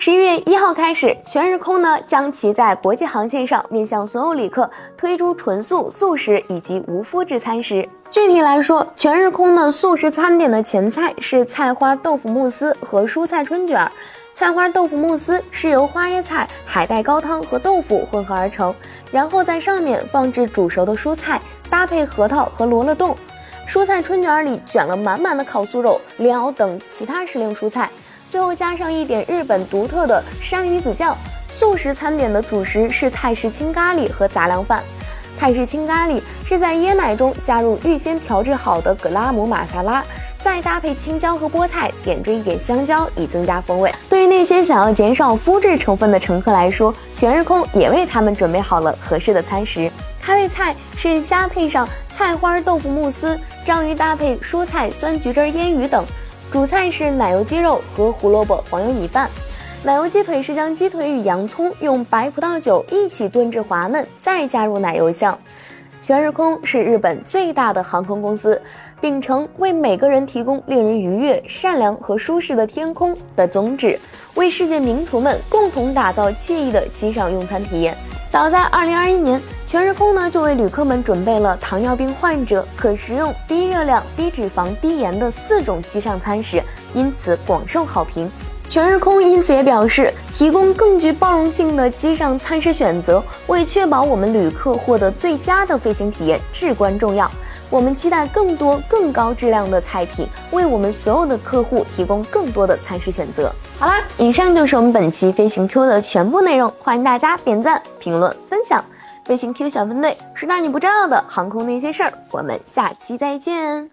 十一月一号开始，全日空呢将其在国际航线上面向所有旅客推出纯素、素食以及无麸质餐食。具体来说，全日空的素食餐点的前菜是菜花豆腐慕斯和蔬菜春卷。菜花豆腐慕斯是由花椰菜、海带高汤和豆腐混合而成，然后在上面放置煮熟的蔬菜，搭配核桃和罗勒冻。蔬菜春卷里卷了满满的烤素肉、莲藕等其他时令蔬菜。最后加上一点日本独特的山鱼子酱。素食餐点的主食是泰式青咖喱和杂粮饭。泰式青咖喱是在椰奶中加入预先调制好的格拉姆玛萨拉，再搭配青椒和菠菜，点缀一点香蕉以增加风味。对于那些想要减少麸质成分的乘客来说，全日空也为他们准备好了合适的餐食。开胃菜是虾配上菜花豆腐慕斯，章鱼搭配蔬菜酸橘汁腌鱼等。主菜是奶油鸡肉和胡萝卜黄油米饭。奶油鸡腿是将鸡腿与洋葱用白葡萄酒一起炖至滑嫩，再加入奶油酱。全日空是日本最大的航空公司，秉承为每个人提供令人愉悦、善良和舒适的天空的宗旨，为世界名厨们共同打造惬意的机上用餐体验。早在2021年，全日空呢就为旅客们准备了糖尿病患者可食用低热量、低脂肪、低盐的四种机上餐食，因此广受好评。全日空因此也表示，提供更具包容性的机上餐食选择，为确保我们旅客获得最佳的飞行体验至关重要。我们期待更多更高质量的菜品，为我们所有的客户提供更多的餐食选择。好啦，以上就是我们本期飞行 Q 的全部内容，欢迎大家点赞、评论、分享。飞行 Q 小分队，说点你不知道的航空那些事儿，我们下期再见。